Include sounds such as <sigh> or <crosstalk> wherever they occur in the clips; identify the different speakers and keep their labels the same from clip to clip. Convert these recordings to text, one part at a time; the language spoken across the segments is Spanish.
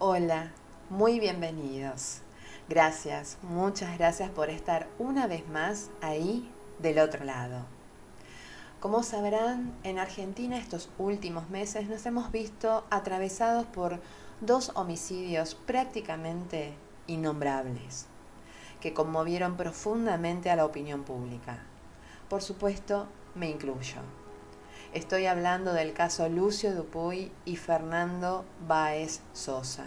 Speaker 1: Hola, muy bienvenidos. Gracias, muchas gracias por estar una vez más ahí del otro lado. Como sabrán, en Argentina estos últimos meses nos hemos visto atravesados por dos homicidios prácticamente innombrables, que conmovieron profundamente a la opinión pública. Por supuesto, me incluyo. Estoy hablando del caso Lucio Dupuy y Fernando Baez Sosa.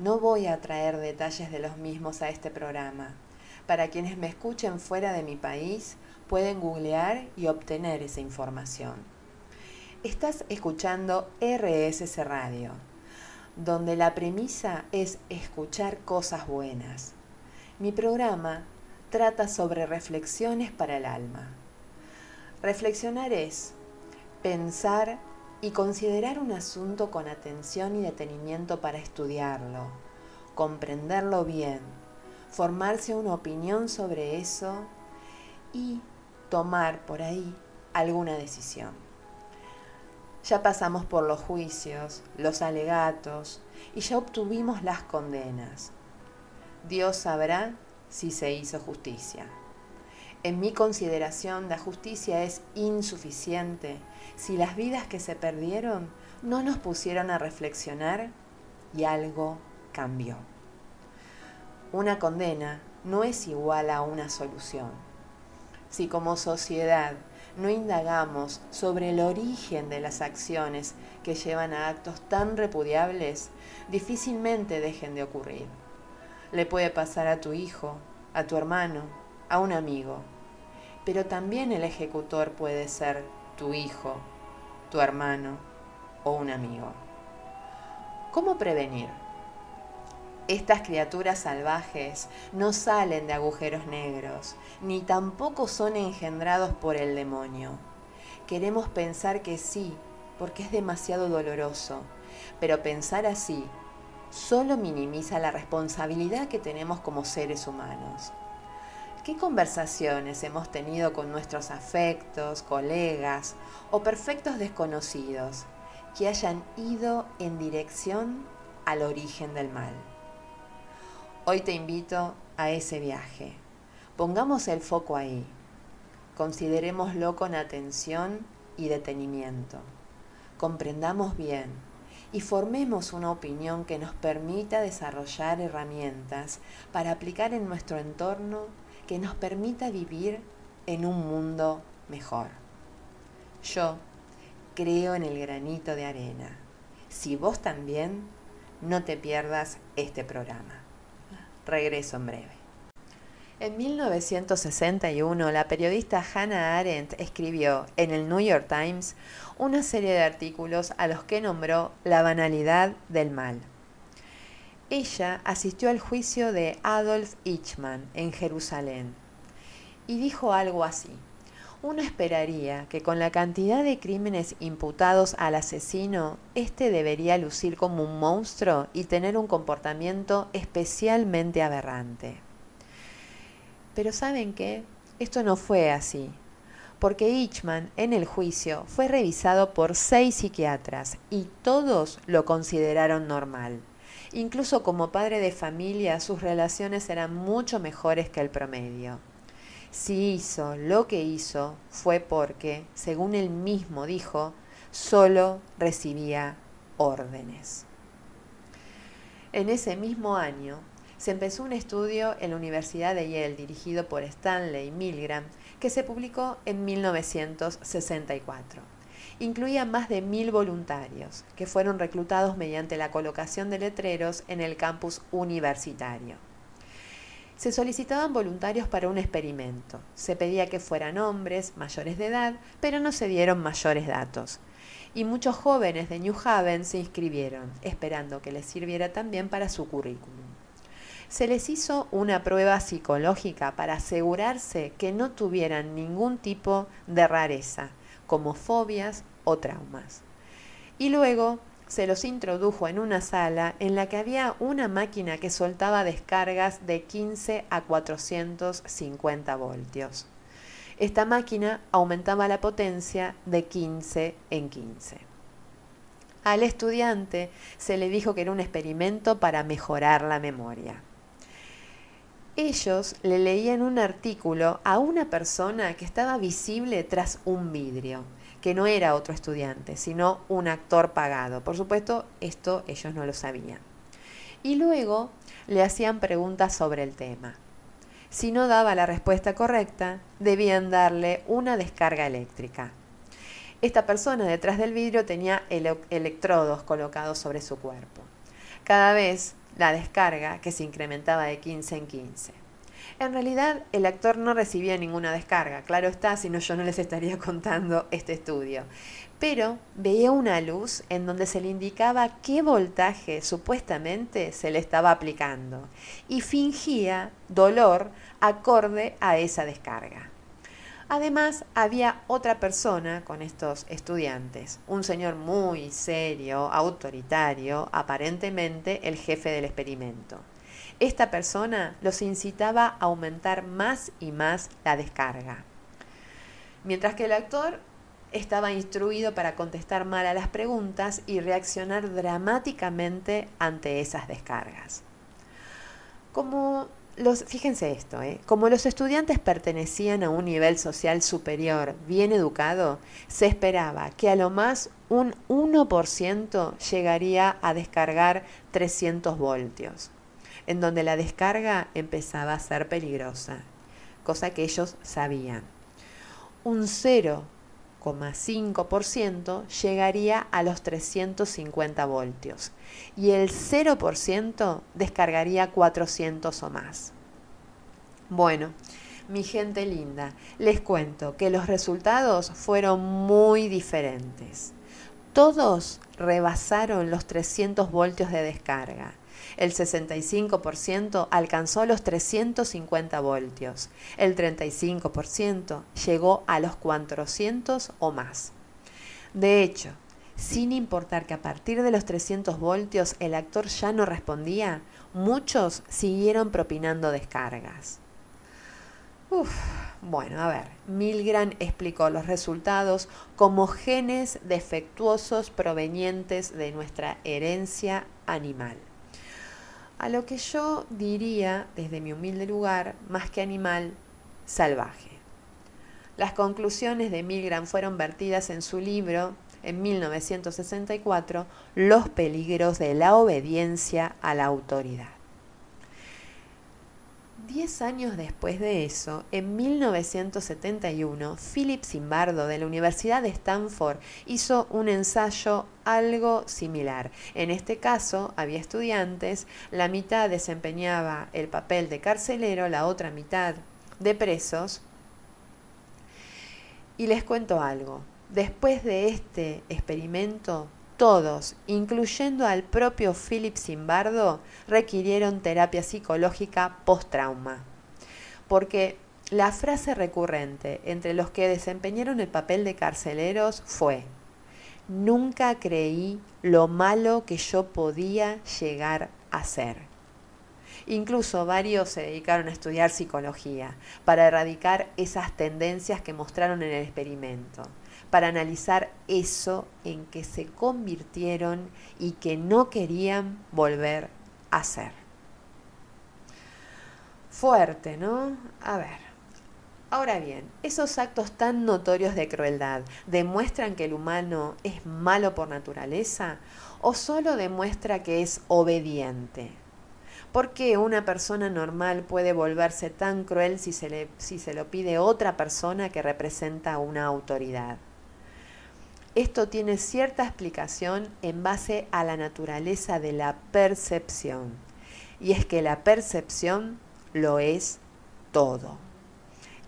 Speaker 1: No voy a traer detalles de los mismos a este programa. Para quienes me escuchen fuera de mi país, pueden googlear y obtener esa información. Estás escuchando RSS Radio, donde la premisa es escuchar cosas buenas. Mi programa trata sobre reflexiones para el alma. Reflexionar es pensar y considerar un asunto con atención y detenimiento para estudiarlo, comprenderlo bien, formarse una opinión sobre eso y tomar por ahí alguna decisión. Ya pasamos por los juicios, los alegatos y ya obtuvimos las condenas. Dios sabrá si se hizo justicia. En mi consideración, la justicia es insuficiente si las vidas que se perdieron no nos pusieron a reflexionar y algo cambió. Una condena no es igual a una solución. Si como sociedad no indagamos sobre el origen de las acciones que llevan a actos tan repudiables, difícilmente dejen de ocurrir. Le puede pasar a tu hijo, a tu hermano, a un amigo, pero también el ejecutor puede ser tu hijo, tu hermano o un amigo. ¿Cómo prevenir? Estas criaturas salvajes no salen de agujeros negros, ni tampoco son engendrados por el demonio. Queremos pensar que sí, porque es demasiado doloroso, pero pensar así solo minimiza la responsabilidad que tenemos como seres humanos. ¿Qué conversaciones hemos tenido con nuestros afectos, colegas o perfectos desconocidos que hayan ido en dirección al origen del mal? Hoy te invito a ese viaje. Pongamos el foco ahí. Considerémoslo con atención y detenimiento. Comprendamos bien y formemos una opinión que nos permita desarrollar herramientas para aplicar en nuestro entorno que nos permita vivir en un mundo mejor. Yo creo en el granito de arena. Si vos también, no te pierdas este programa. Regreso en breve. En 1961, la periodista Hannah Arendt escribió en el New York Times una serie de artículos a los que nombró la banalidad del mal. Ella asistió al juicio de Adolf Eichmann en Jerusalén y dijo algo así. Uno esperaría que con la cantidad de crímenes imputados al asesino, éste debería lucir como un monstruo y tener un comportamiento especialmente aberrante. Pero ¿saben qué? Esto no fue así, porque Eichmann en el juicio fue revisado por seis psiquiatras y todos lo consideraron normal. Incluso como padre de familia, sus relaciones eran mucho mejores que el promedio. Si hizo lo que hizo fue porque, según él mismo dijo, solo recibía órdenes. En ese mismo año se empezó un estudio en la Universidad de Yale dirigido por Stanley Milgram que se publicó en 1964 incluía más de mil voluntarios que fueron reclutados mediante la colocación de letreros en el campus universitario. Se solicitaban voluntarios para un experimento. Se pedía que fueran hombres mayores de edad, pero no se dieron mayores datos. Y muchos jóvenes de New Haven se inscribieron, esperando que les sirviera también para su currículum. Se les hizo una prueba psicológica para asegurarse que no tuvieran ningún tipo de rareza, como fobias o traumas. Y luego se los introdujo en una sala en la que había una máquina que soltaba descargas de 15 a 450 voltios. Esta máquina aumentaba la potencia de 15 en 15. Al estudiante se le dijo que era un experimento para mejorar la memoria. Ellos le leían un artículo a una persona que estaba visible tras un vidrio, que no era otro estudiante, sino un actor pagado. Por supuesto, esto ellos no lo sabían. Y luego le hacían preguntas sobre el tema. Si no daba la respuesta correcta, debían darle una descarga eléctrica. Esta persona detrás del vidrio tenía electrodos colocados sobre su cuerpo. Cada vez la descarga que se incrementaba de 15 en 15. En realidad, el actor no recibía ninguna descarga, claro está, si no yo no les estaría <laughs> contando este estudio. Pero veía una luz en donde se le indicaba qué voltaje supuestamente se le estaba aplicando y fingía dolor acorde a esa descarga. Además, había otra persona con estos estudiantes, un señor muy serio, autoritario, aparentemente el jefe del experimento. Esta persona los incitaba a aumentar más y más la descarga. Mientras que el actor estaba instruido para contestar mal a las preguntas y reaccionar dramáticamente ante esas descargas. Como fíjense esto, ¿eh? como los estudiantes pertenecían a un nivel social superior, bien educado, se esperaba que a lo más un 1% llegaría a descargar 300 voltios, en donde la descarga empezaba a ser peligrosa, cosa que ellos sabían. Un 0,5% llegaría a los 350 voltios y el 0% descargaría 400 o más. Bueno, mi gente linda, les cuento que los resultados fueron muy diferentes. Todos rebasaron los 300 voltios de descarga. El 65% alcanzó los 350 voltios. El 35% llegó a los 400 o más. De hecho, sin importar que a partir de los 300 voltios el actor ya no respondía, muchos siguieron propinando descargas. Bueno, a ver, Milgram explicó los resultados como genes defectuosos provenientes de nuestra herencia animal. A lo que yo diría, desde mi humilde lugar, más que animal, salvaje. Las conclusiones de Milgram fueron vertidas en su libro en 1964 los peligros de la obediencia a la autoridad. Diez años después de eso, en 1971, Philip Zimbardo de la Universidad de Stanford hizo un ensayo algo similar. En este caso, había estudiantes, la mitad desempeñaba el papel de carcelero, la otra mitad de presos. Y les cuento algo, Después de este experimento, todos, incluyendo al propio Philip Zimbardo, requirieron terapia psicológica post-trauma. Porque la frase recurrente entre los que desempeñaron el papel de carceleros fue, nunca creí lo malo que yo podía llegar a ser. Incluso varios se dedicaron a estudiar psicología para erradicar esas tendencias que mostraron en el experimento para analizar eso en que se convirtieron y que no querían volver a ser. Fuerte, ¿no? A ver. Ahora bien, esos actos tan notorios de crueldad demuestran que el humano es malo por naturaleza o solo demuestra que es obediente. ¿Por qué una persona normal puede volverse tan cruel si se, le, si se lo pide otra persona que representa una autoridad? Esto tiene cierta explicación en base a la naturaleza de la percepción. Y es que la percepción lo es todo.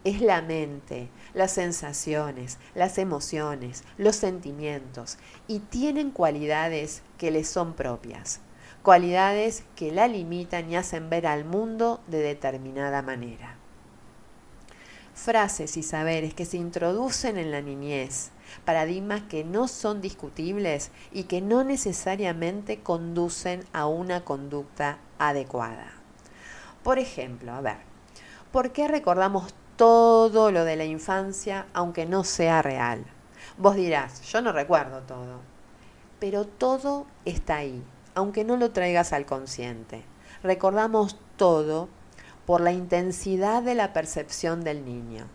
Speaker 1: Es la mente, las sensaciones, las emociones, los sentimientos y tienen cualidades que le son propias, cualidades que la limitan y hacen ver al mundo de determinada manera. Frases y saberes que se introducen en la niñez paradigmas que no son discutibles y que no necesariamente conducen a una conducta adecuada. Por ejemplo, a ver, ¿por qué recordamos todo lo de la infancia aunque no sea real? Vos dirás, yo no recuerdo todo. pero todo está ahí, aunque no lo traigas al consciente. Recordamos todo por la intensidad de la percepción del niño.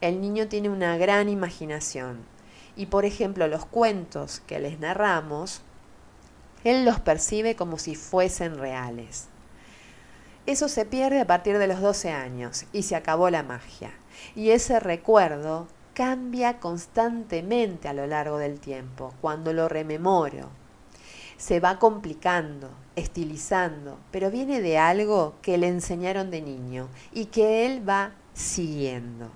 Speaker 1: El niño tiene una gran imaginación y, por ejemplo, los cuentos que les narramos, él los percibe como si fuesen reales. Eso se pierde a partir de los 12 años y se acabó la magia. Y ese recuerdo cambia constantemente a lo largo del tiempo, cuando lo rememoro. Se va complicando, estilizando, pero viene de algo que le enseñaron de niño y que él va siguiendo.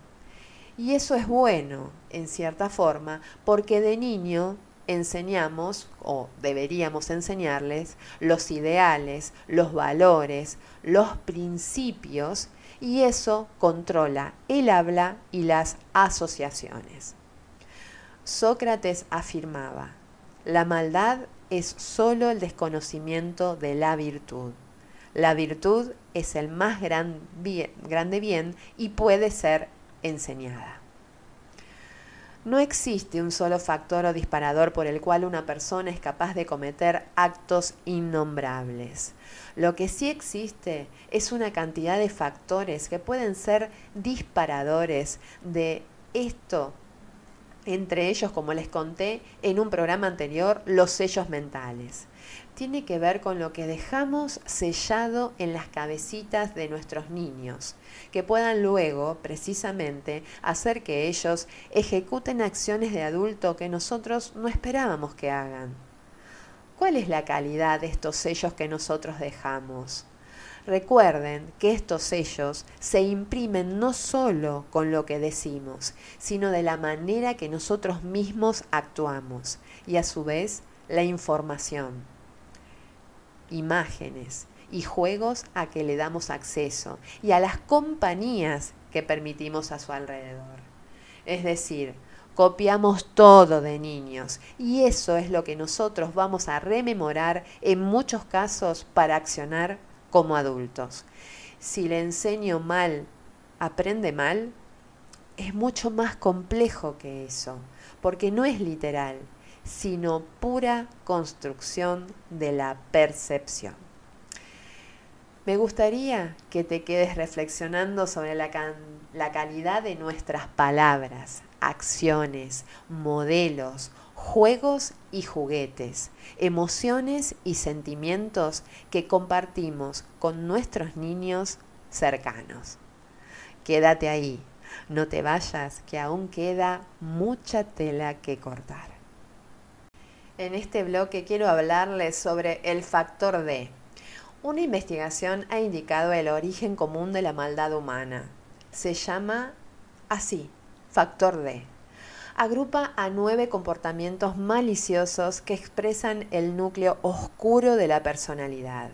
Speaker 1: Y eso es bueno, en cierta forma, porque de niño enseñamos o deberíamos enseñarles los ideales, los valores, los principios y eso controla el habla y las asociaciones. Sócrates afirmaba, la maldad es sólo el desconocimiento de la virtud. La virtud es el más gran grande bien y puede ser enseñada. No existe un solo factor o disparador por el cual una persona es capaz de cometer actos innombrables. Lo que sí existe es una cantidad de factores que pueden ser disparadores de esto entre ellos, como les conté en un programa anterior, los sellos mentales tiene que ver con lo que dejamos sellado en las cabecitas de nuestros niños, que puedan luego, precisamente, hacer que ellos ejecuten acciones de adulto que nosotros no esperábamos que hagan. ¿Cuál es la calidad de estos sellos que nosotros dejamos? Recuerden que estos sellos se imprimen no solo con lo que decimos, sino de la manera que nosotros mismos actuamos y a su vez la información imágenes y juegos a que le damos acceso y a las compañías que permitimos a su alrededor. Es decir, copiamos todo de niños y eso es lo que nosotros vamos a rememorar en muchos casos para accionar como adultos. Si le enseño mal, aprende mal, es mucho más complejo que eso, porque no es literal, sino pura construcción de la percepción. Me gustaría que te quedes reflexionando sobre la, calidad de nuestras palabras, acciones, modelos, juegos y juguetes, emociones y sentimientos que compartimos con nuestros niños cercanos. Quédate ahí, no te vayas, que aún queda mucha tela que cortar. En este bloque quiero hablarles sobre el factor D. Una investigación ha indicado el origen común de la maldad humana. Se llama así, factor D. Agrupa a nueve comportamientos maliciosos que expresan el núcleo oscuro de la personalidad.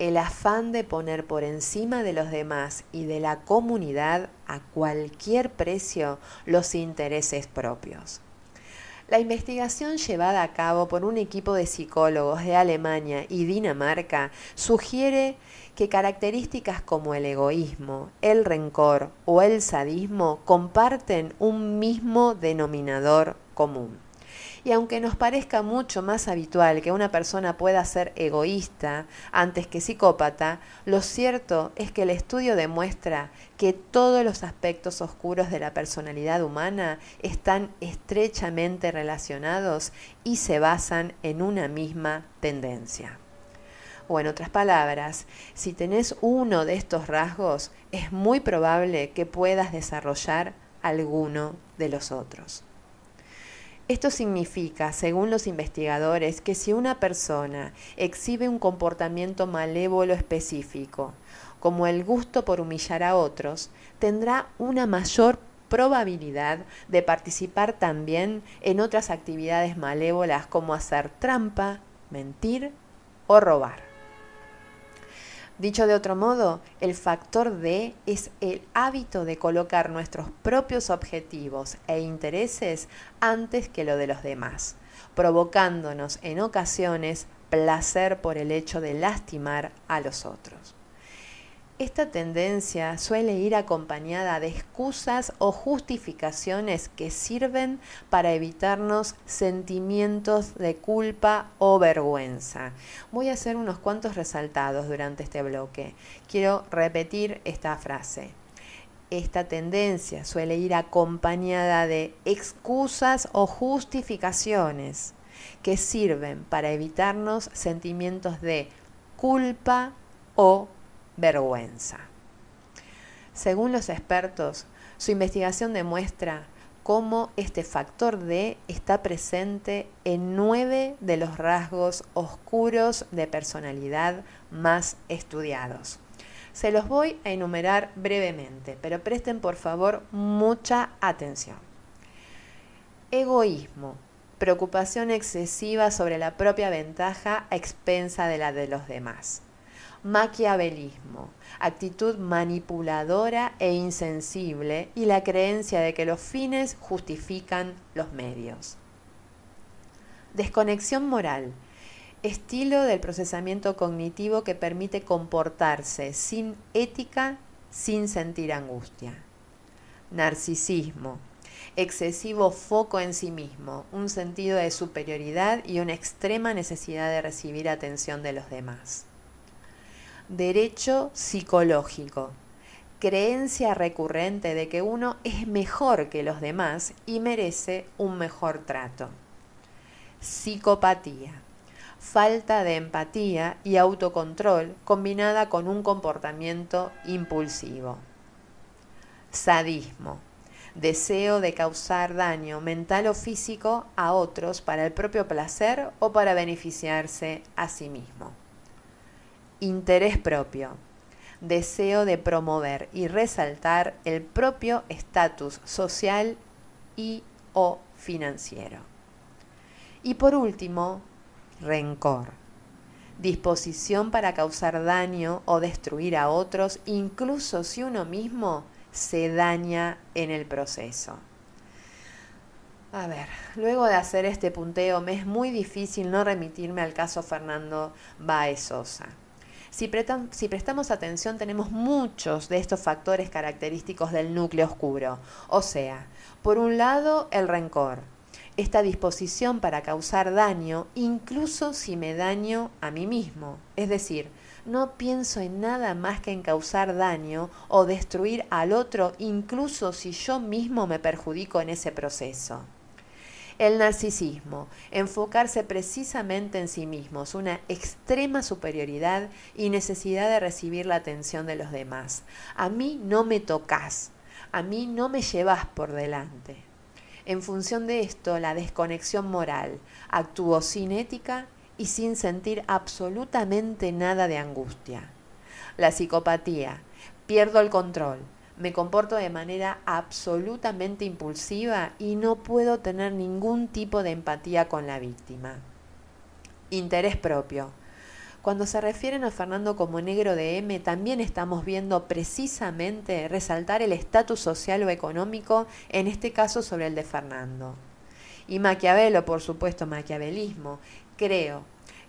Speaker 1: El afán de poner por encima de los demás y de la comunidad a cualquier precio los intereses propios. La investigación llevada a cabo por un equipo de psicólogos de Alemania y Dinamarca sugiere que características como el egoísmo, el rencor o el sadismo comparten un mismo denominador común. Y aunque nos parezca mucho más habitual que una persona pueda ser egoísta antes que psicópata, lo cierto es que el estudio demuestra que todos los aspectos oscuros de la personalidad humana están estrechamente relacionados y se basan en una misma tendencia. O en otras palabras, si tenés uno de estos rasgos, es muy probable que puedas desarrollar alguno de los otros. Esto significa, según los investigadores, que si una persona exhibe un comportamiento malévolo específico, como el gusto por humillar a otros, tendrá una mayor probabilidad de participar también en otras actividades malévolas como hacer trampa, mentir o robar. Dicho de otro modo, el factor D es el hábito de colocar nuestros propios objetivos e intereses antes que lo de los demás, provocándonos en ocasiones placer por el hecho de lastimar a los otros. Esta tendencia suele ir acompañada de excusas o justificaciones que sirven para evitarnos sentimientos de culpa o vergüenza. Voy a hacer unos cuantos resaltados durante este bloque. Quiero repetir esta frase. Esta tendencia suele ir acompañada de excusas o justificaciones que sirven para evitarnos sentimientos de culpa o vergüenza. Según los expertos, su investigación demuestra cómo este factor D está presente en nueve de los rasgos oscuros de personalidad más estudiados. Se los voy a enumerar brevemente, pero presten por favor mucha atención. Egoísmo, preocupación excesiva sobre la propia ventaja a expensa de la de los demás maquiavelismo, actitud manipuladora e insensible y la creencia de que los fines justifican los medios. Desconexión moral, estilo del procesamiento cognitivo que permite comportarse sin ética, sin sentir angustia. Narcisismo, excesivo foco en sí mismo, un sentido de superioridad y una extrema necesidad de recibir atención de los demás. Derecho psicológico. Creencia recurrente de que uno es mejor que los demás y merece un mejor trato. Psicopatía. Falta de empatía y autocontrol combinada con un comportamiento impulsivo. Sadismo. Deseo de causar daño mental o físico a otros para el propio placer o para beneficiarse a sí mismo. Interés propio. Deseo de promover y resaltar el propio estatus social y o financiero. Y por último, rencor. Disposición para causar daño o destruir a otros, incluso si uno mismo se daña en el proceso. A ver, luego de hacer este punteo me es muy difícil no remitirme al caso Fernando Si, prestamos atención tenemos muchos de estos factores característicos del núcleo oscuro. O sea, por un lado el rencor, esta disposición para causar daño incluso si me daño a mí mismo. Es decir, no pienso en nada más que en causar daño o destruir al otro incluso si yo mismo me perjudico en ese proceso. El narcisismo, enfocarse precisamente en sí mismos, una extrema superioridad y necesidad de recibir la atención de los demás. A mí no me tocas, a mí no me llevas por delante. En función de esto, la desconexión moral, actúo sin ética y sin sentir absolutamente nada de angustia. La psicopatía, pierdo el control, me comporto de manera absolutamente impulsiva y no puedo tener ningún tipo de empatía con la víctima. Interés propio. Cuando se refieren a Fernando como negro de M, también estamos viendo precisamente resaltar el estatus social o económico, en este caso sobre el de Fernando. Y Maquiavelo, por supuesto, maquiavelismo. Creo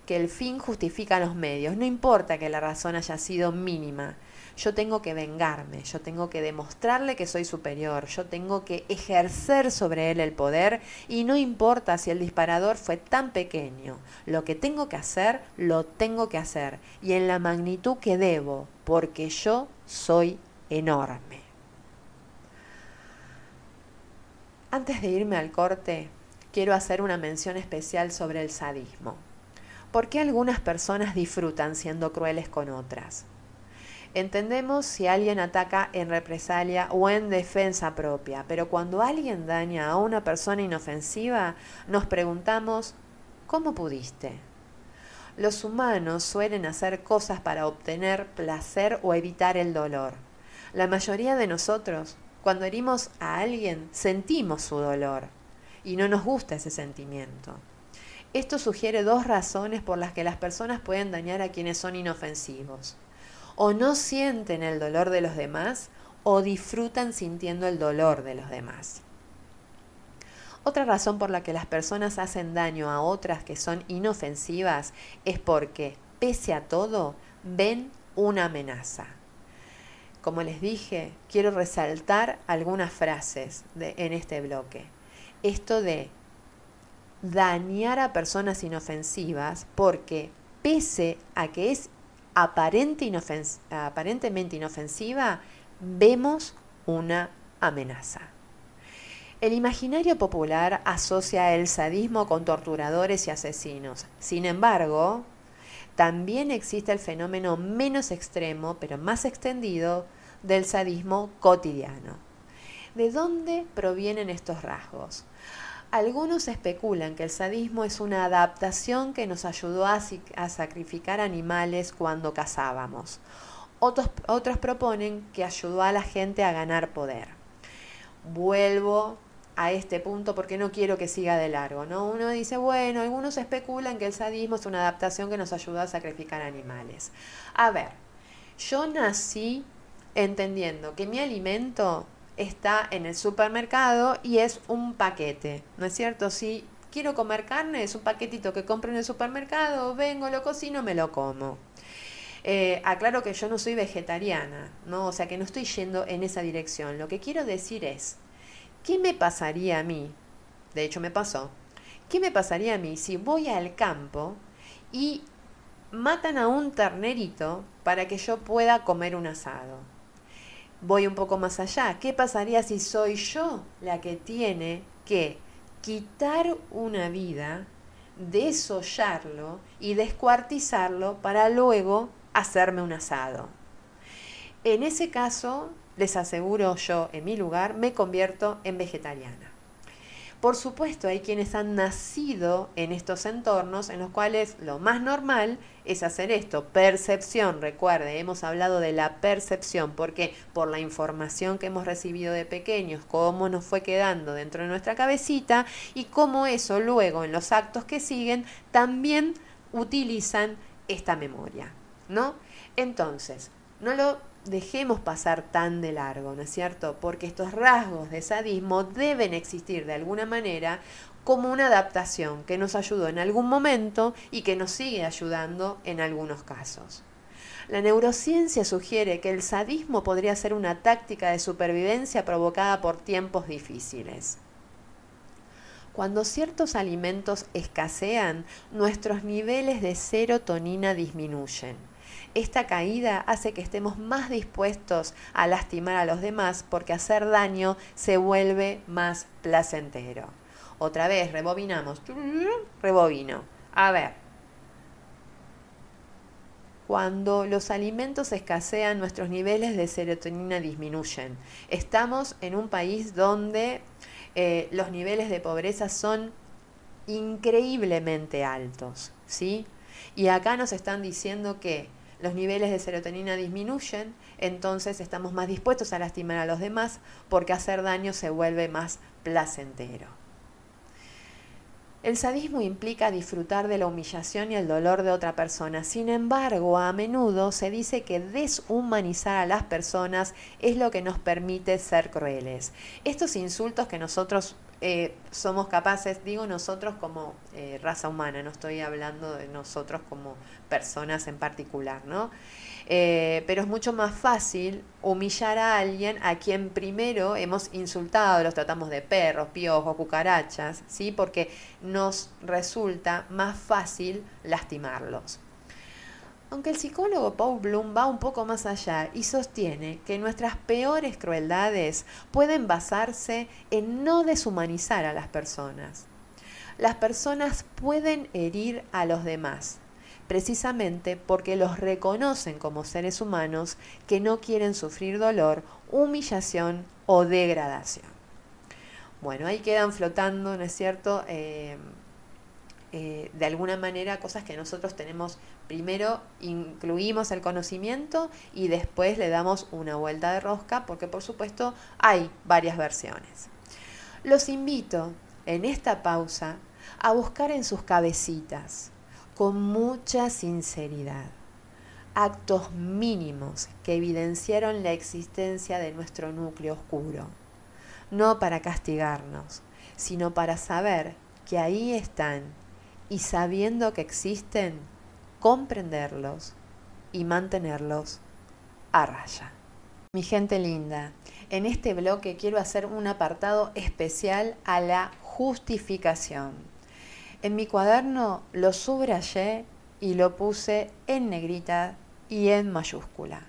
Speaker 1: que el fin justifica los medios, no importa que la razón haya sido mínima yo tengo que vengarme, yo tengo que demostrarle que soy superior, yo tengo que ejercer sobre él el poder y no importa si el disparador fue tan pequeño, lo que tengo que hacer, lo tengo que hacer y en la magnitud que debo, porque yo soy enorme. Antes de irme al corte, quiero hacer una mención especial sobre el sadismo. ¿Por qué algunas personas disfrutan siendo crueles con otras? Entendemos si alguien ataca en represalia o en defensa propia, pero cuando alguien daña a una persona inofensiva, nos preguntamos, ¿cómo pudiste? Los humanos suelen hacer cosas para obtener placer o evitar el dolor. La mayoría de nosotros, cuando herimos a alguien, sentimos su dolor y no nos gusta ese sentimiento. Esto sugiere dos razones por las que las personas pueden dañar a quienes son inofensivos o no sienten el dolor de los demás o disfrutan sintiendo el dolor de los demás. Otra razón por la que las personas hacen daño a otras que son inofensivas es porque, pese a todo, ven una amenaza. como les dije, quiero resaltar algunas frases de, en este bloque. Esto de dañar a personas inofensivas porque pese a que es aparente aparentemente inofensiva, vemos una amenaza. El imaginario popular asocia el sadismo con torturadores y asesinos. Sin embargo, también existe el fenómeno menos extremo, pero más extendido, del sadismo cotidiano. ¿De dónde provienen estos rasgos? Algunos especulan que el sadismo es una adaptación que nos ayudó a, sacrificar animales cuando cazábamos. Otros, otros proponen que ayudó a la gente a ganar poder. Vuelvo a este punto porque no quiero que siga de largo, ¿no? Uno dice, bueno, algunos especulan que el sadismo es una adaptación que nos ayudó a sacrificar animales. A ver, yo nací entendiendo que mi alimento está en el supermercado y es un paquete, ¿no es cierto? Si quiero comer carne, es un paquetito que compro en el supermercado, vengo, lo cocino, me lo como. Eh, aclaro que yo no soy vegetariana, ¿no? O sea que no estoy yendo en esa dirección. Lo que quiero decir es, ¿qué me pasaría a mí? De hecho me pasó. ¿Qué me pasaría a mí si voy al campo y matan a un ternerito para que yo pueda comer un asado? Voy un poco más allá. ¿Qué pasaría si soy yo la que tiene que quitar una vida, desollarlo y descuartizarlo para luego hacerme un asado? En ese caso, les aseguro yo, en mi lugar, me convierto en vegetariana. Por supuesto, hay quienes han nacido en estos entornos en los cuales lo más normal es hacer esto. Percepción, recuerde, hemos hablado de la percepción, porque por la información que hemos recibido de pequeños, cómo nos fue quedando dentro de nuestra cabecita y cómo eso luego en los actos que siguen también utilizan esta memoria, ¿no? Entonces, no lo dejemos pasar tan de largo, ¿no es cierto? Porque estos rasgos de sadismo deben existir de alguna manera como una adaptación que nos ayudó en algún momento y que nos sigue ayudando en algunos casos. La neurociencia sugiere que el sadismo podría ser una táctica de supervivencia provocada por tiempos difíciles. Cuando ciertos alimentos escasean, nuestros niveles de serotonina disminuyen esta caída hace que estemos más dispuestos a lastimar a los demás porque hacer daño se vuelve más placentero. Otra vez, rebobinamos. Rebobino. A ver. Cuando los alimentos escasean, nuestros niveles de serotonina disminuyen. Estamos en un país donde eh, los niveles de pobreza son increíblemente altos, ¿sí? Y acá nos están diciendo que los niveles de serotonina disminuyen, entonces estamos más dispuestos a lastimar a los demás porque hacer daño se vuelve más placentero. El sadismo implica disfrutar de la humillación y el dolor de otra persona. Sin embargo, a menudo se dice que deshumanizar a las personas es lo que nos permite ser crueles. Estos insultos que nosotros eh, somos capaces, digo nosotros como eh, raza humana, no estoy hablando de nosotros como personas en particular, ¿no? Eh, pero es mucho más fácil humillar a alguien a quien primero hemos insultado, los tratamos de perros, piojos, cucarachas, ¿sí? Porque nos resulta más fácil lastimarlos. Aunque el psicólogo Paul Bloom va un poco más allá y sostiene que nuestras peores crueldades pueden basarse en no deshumanizar a las personas. Las personas pueden herir a los demás, precisamente porque los reconocen como seres humanos que no quieren sufrir dolor, humillación o degradación. Bueno, ahí quedan flotando, ¿no es cierto? Eh, eh, de alguna manera cosas que nosotros tenemos, primero incluimos el conocimiento y después le damos una vuelta de rosca porque por supuesto hay varias versiones. Los invito en esta pausa a buscar en sus cabecitas con mucha sinceridad actos mínimos que evidenciaron la existencia de nuestro núcleo oscuro, no para castigarnos, sino para saber que ahí están y sabiendo que existen, comprenderlos y mantenerlos a raya. Mi gente linda, en este bloque quiero hacer un apartado especial a la justificación. En mi cuaderno lo subrayé y lo puse en negrita y en mayúscula.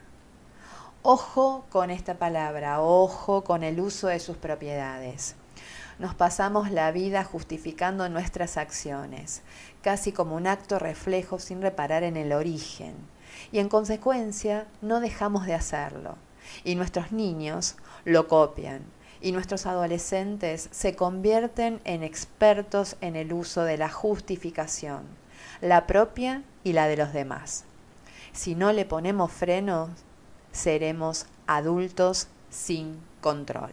Speaker 1: Ojo con esta palabra, ojo con el uso de sus propiedades. Nos pasamos la vida justificando nuestras acciones, casi como un acto reflejo sin reparar en el origen, y en consecuencia no dejamos de hacerlo. Y nuestros niños lo copian, y nuestros adolescentes se convierten en expertos en el uso de la justificación, la propia y la de los demás. Si no le ponemos freno, seremos adultos sin control.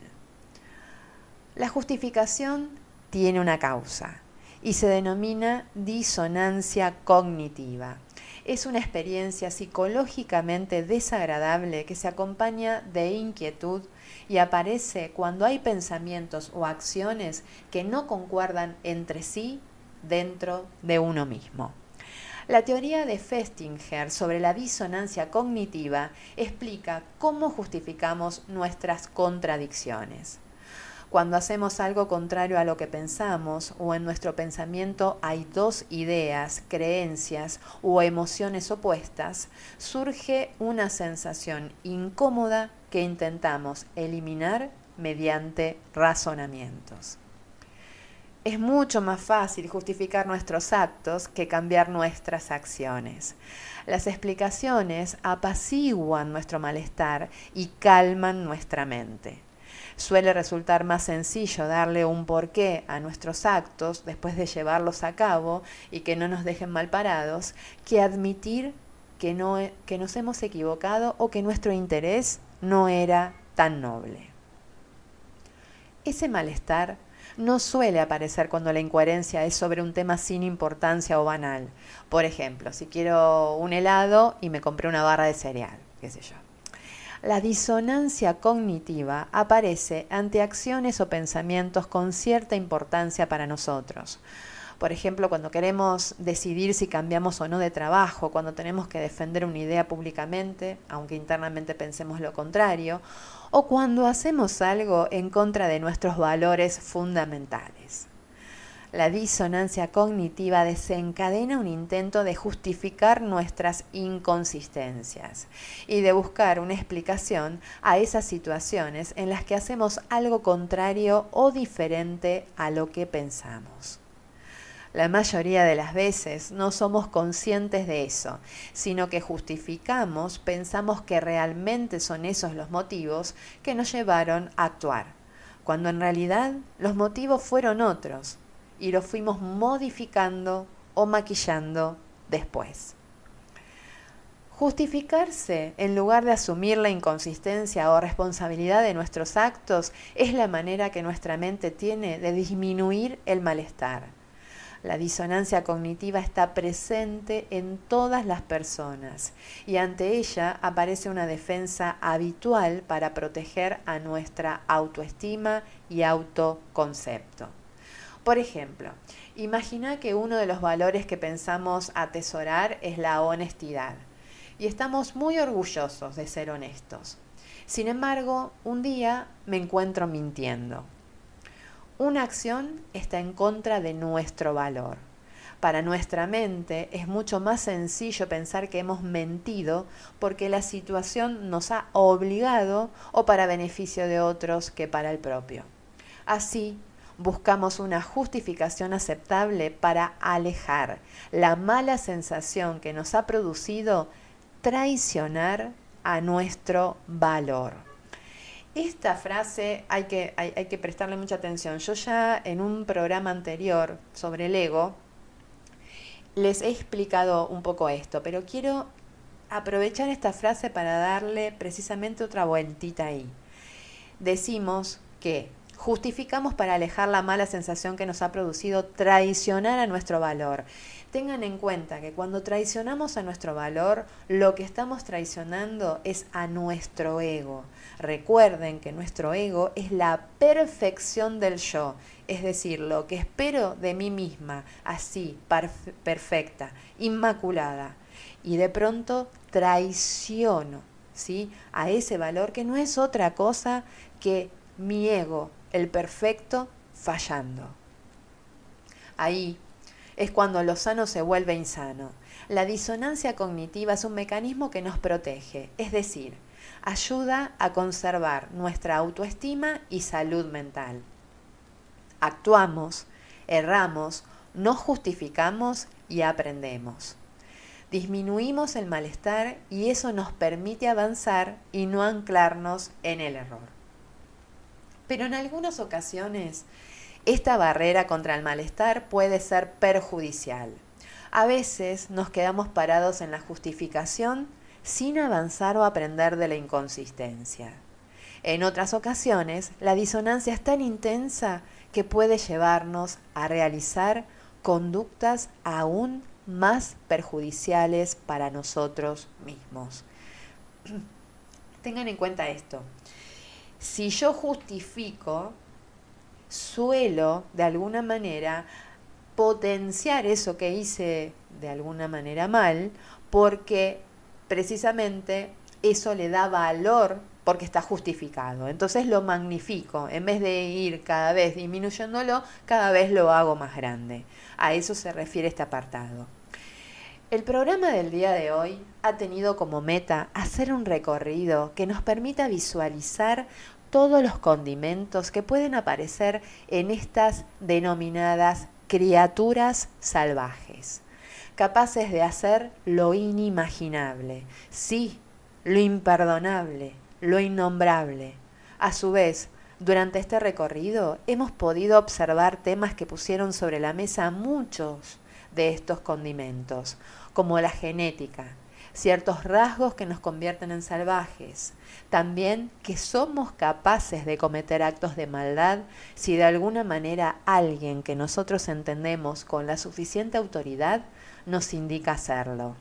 Speaker 1: La justificación tiene una causa y se denomina disonancia cognitiva. Es una experiencia psicológicamente desagradable que se acompaña de inquietud y aparece cuando hay pensamientos o acciones que no concuerdan entre sí dentro de uno mismo. La teoría de Festinger sobre la disonancia cognitiva explica cómo justificamos nuestras contradicciones. Cuando hacemos algo contrario a lo que pensamos o en nuestro pensamiento hay dos ideas, creencias o emociones opuestas, surge una sensación incómoda que intentamos eliminar mediante razonamientos. Es mucho más fácil justificar nuestros actos que cambiar nuestras acciones. Las explicaciones apaciguan nuestro malestar y calman nuestra mente. Suele resultar más sencillo darle un porqué a nuestros actos después de llevarlos a cabo y que no nos dejen mal parados, que admitir que, no, que nos hemos equivocado o que nuestro interés no era tan noble. Ese malestar no suele aparecer cuando la incoherencia es sobre un tema sin importancia o banal. Por ejemplo, si quiero un helado y me compré una barra de cereal, qué sé yo. La disonancia cognitiva aparece ante acciones o pensamientos con cierta importancia para nosotros. Por ejemplo, cuando queremos decidir si cambiamos o no de trabajo, cuando tenemos que defender una idea públicamente, aunque internamente pensemos lo contrario, o cuando hacemos algo en contra de nuestros valores fundamentales. La disonancia cognitiva desencadena un intento de justificar nuestras inconsistencias y de buscar una explicación a esas situaciones en las que hacemos algo contrario o diferente a lo que pensamos. La mayoría de las veces no somos conscientes de eso, sino que justificamos, pensamos que realmente son esos los motivos que nos llevaron a actuar, cuando en realidad los motivos fueron otros y los fuimos modificando o maquillando después. Justificarse en lugar de asumir la inconsistencia o responsabilidad de nuestros actos es la manera que nuestra mente tiene de disminuir el malestar la disonancia cognitiva está presente en todas las personas y ante ella aparece una defensa habitual para proteger a nuestra autoestima y autoconcepto. Por ejemplo, imagina que uno de los valores que pensamos atesorar es la honestidad y estamos muy orgullosos de ser honestos. Sin embargo, un día me encuentro mintiendo una acción está en contra de nuestro valor. Para nuestra mente es mucho más sencillo pensar que hemos mentido porque la situación nos ha obligado o para beneficio de otros que para el propio. Así, buscamos una justificación aceptable para alejar la mala sensación que nos ha producido traicionar a nuestro valor. Esta frase hay que, hay, que prestarle mucha atención. Yo ya en un programa anterior sobre el ego les he explicado un poco esto, pero quiero aprovechar esta frase para darle precisamente otra vueltita ahí. Decimos que justificamos para alejar la mala sensación que nos ha producido traicionar a nuestro valor. Tengan en cuenta que cuando traicionamos a nuestro valor, lo que estamos traicionando es a nuestro ego. Recuerden que nuestro ego es la perfección del yo, es decir, lo que espero de mí misma, así, perfecta, inmaculada. Y de pronto traiciono, ¿sí? a ese valor que no es otra cosa que mi ego, el perfecto, fallando. Ahí es cuando lo sano se vuelve insano. La disonancia cognitiva es un mecanismo que nos protege, es decir, ayuda a conservar nuestra autoestima y salud mental. Actuamos, erramos, nos justificamos y aprendemos. Disminuimos el malestar y eso nos permite avanzar y no anclarnos en el error. Pero en algunas ocasiones esta barrera contra el malestar puede ser perjudicial. A veces nos quedamos parados en la justificación sin avanzar o aprender de la inconsistencia. En otras ocasiones, la disonancia es tan intensa que puede llevarnos a realizar conductas aún más perjudiciales para nosotros mismos. <clears throat> Tengan en cuenta esto. Si yo justifico, suelo de alguna manera potenciar eso que hice de alguna manera mal, porque precisamente eso le da valor porque está justificado. Entonces lo magnifico. En vez de ir cada vez disminuyéndolo, cada vez lo hago más grande. A eso se refiere este apartado. El programa del día de hoy ha tenido como meta hacer un recorrido que nos permita visualizar todos los condimentos que pueden aparecer en estas denominadas criaturas salvajes, capaces de hacer lo inimaginable, sí, lo imperdonable, lo innombrable. A su vez, durante este recorrido hemos podido observar temas que pusieron sobre la mesa muchos de estos condimentos, como la genética, ciertos rasgos que nos convierten en salvajes, también que somos capaces de cometer actos de maldad si de alguna manera alguien que nosotros entendemos con la suficiente autoridad nos indica hacerlo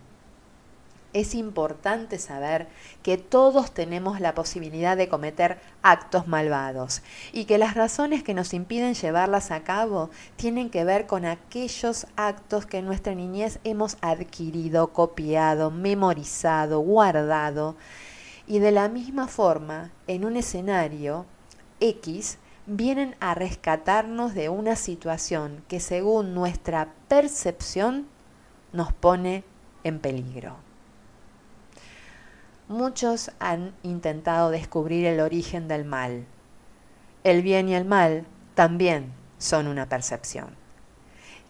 Speaker 1: es importante saber que todos tenemos la posibilidad de cometer actos malvados y que las razones que nos impiden llevarlas a cabo tienen que ver con aquellos actos que en nuestra niñez hemos adquirido, copiado, memorizado, guardado. Y de la misma forma, en un escenario X, vienen a rescatarnos de una situación que según nuestra percepción nos pone en peligro. Muchos han intentado descubrir el origen del mal. El bien y el mal también son una percepción.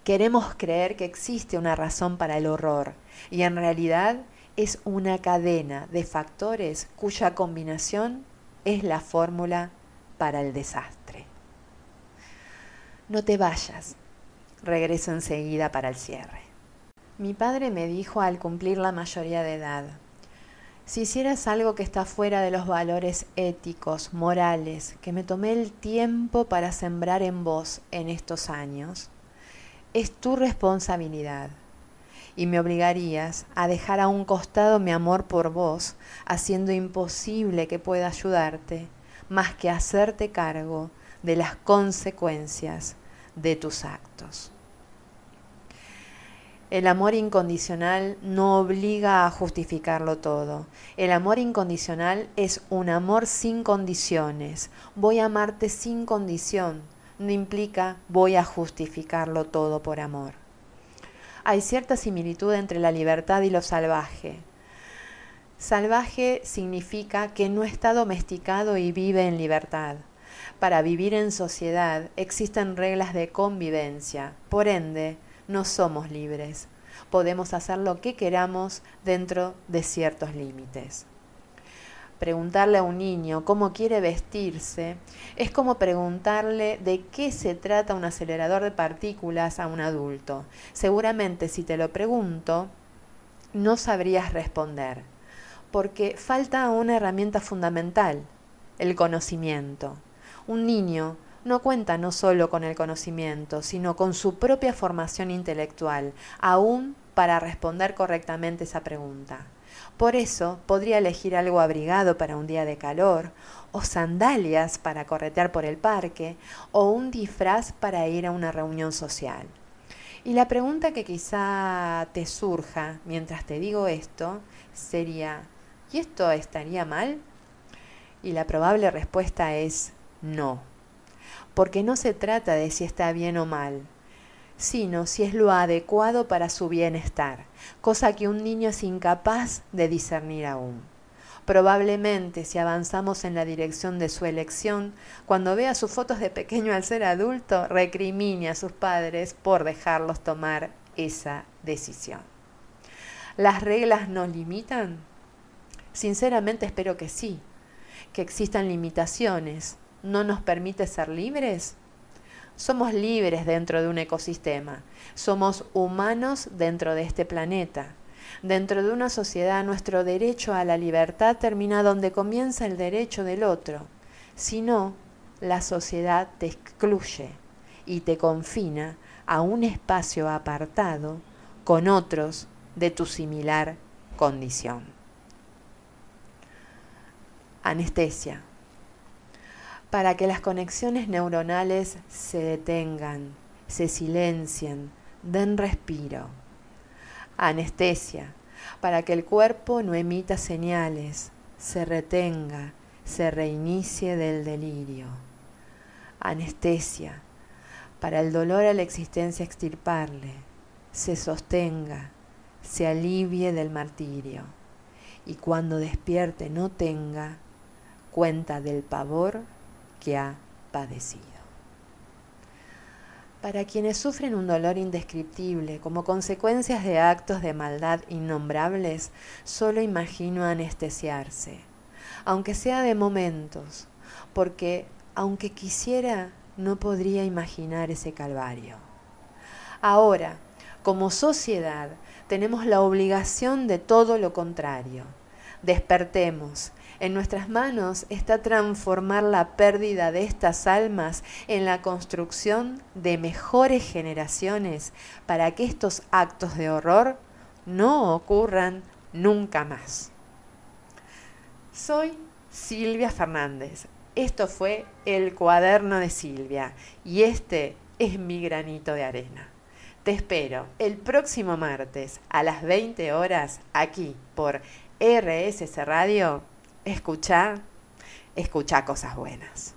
Speaker 1: Queremos creer que existe una razón para el horror y en realidad es una cadena de factores cuya combinación es la fórmula para el desastre. No te vayas, regreso enseguida para el cierre. Mi padre me dijo al cumplir la mayoría de edad, si hicieras algo que está fuera de los valores éticos, morales, que me tomé el tiempo para sembrar en vos en estos años, es tu responsabilidad y me obligarías a dejar a un costado mi amor por vos, haciendo imposible que pueda ayudarte, más que hacerte cargo de las consecuencias de tus actos. El amor incondicional no obliga a justificarlo todo. El amor incondicional es un amor sin condiciones. Voy a amarte sin condición. No implica voy a justificarlo todo por amor. Hay cierta similitud entre la libertad y lo salvaje. Salvaje significa que no está domesticado y vive en libertad. Para vivir en sociedad existen reglas de convivencia. Por ende, no somos libres. Podemos hacer lo que queramos dentro de ciertos límites. Preguntarle a un niño cómo quiere vestirse es como preguntarle de qué se trata un acelerador de partículas a un adulto. Seguramente si te lo pregunto, no sabrías responder, porque falta una herramienta fundamental, el conocimiento. Un niño no cuenta no solo con el conocimiento, sino con su propia formación intelectual, aún para responder correctamente esa pregunta. Por eso podría elegir algo abrigado para un día de calor, o sandalias para corretear por el parque, o un disfraz para ir a una reunión social. Y la pregunta que quizá te surja mientras te digo esto sería, ¿Y esto estaría mal? Y la probable respuesta es no, porque no se trata de si está bien o mal, sino si es lo adecuado para su bienestar, cosa que un niño es incapaz de discernir aún. Probablemente si avanzamos en la dirección de su elección, cuando vea sus fotos de pequeño al ser adulto, recrimine a sus padres por dejarlos tomar esa decisión. ¿Las reglas nos limitan? Sinceramente espero que sí, que existan limitaciones. ¿No nos permite ser libres? Somos libres dentro de un ecosistema, somos humanos dentro de este planeta Dentro de una sociedad nuestro derecho a la libertad termina donde comienza el derecho del otro. Si no, la sociedad te excluye y te confina a un espacio apartado con otros de tu similar condición. Anestesia. Para que las conexiones neuronales se detengan, se silencien, den respiro anestesia, para que el cuerpo no emita señales, se retenga, se reinicie del delirio. Anestesia, para el dolor a la existencia extirparle, se sostenga, se alivie del martirio, y cuando despierte no tenga cuenta del pavor que ha padecido. Para quienes sufren un dolor indescriptible como consecuencias de actos de maldad innombrables, solo imagino anestesiarse, aunque sea de momentos, porque aunque quisiera, no podría imaginar ese calvario. Ahora, como sociedad, tenemos la obligación de todo lo contrario. Despertemos, en nuestras manos está transformar la pérdida de estas almas en la construcción de mejores generaciones para que estos actos de horror no ocurran nunca más. Soy Silvia Fernández. Esto fue el cuaderno de Silvia y este es mi granito de arena. Te espero el próximo martes a las 20 horas aquí por RSS Radio escuchar, escuchar cosas buenas.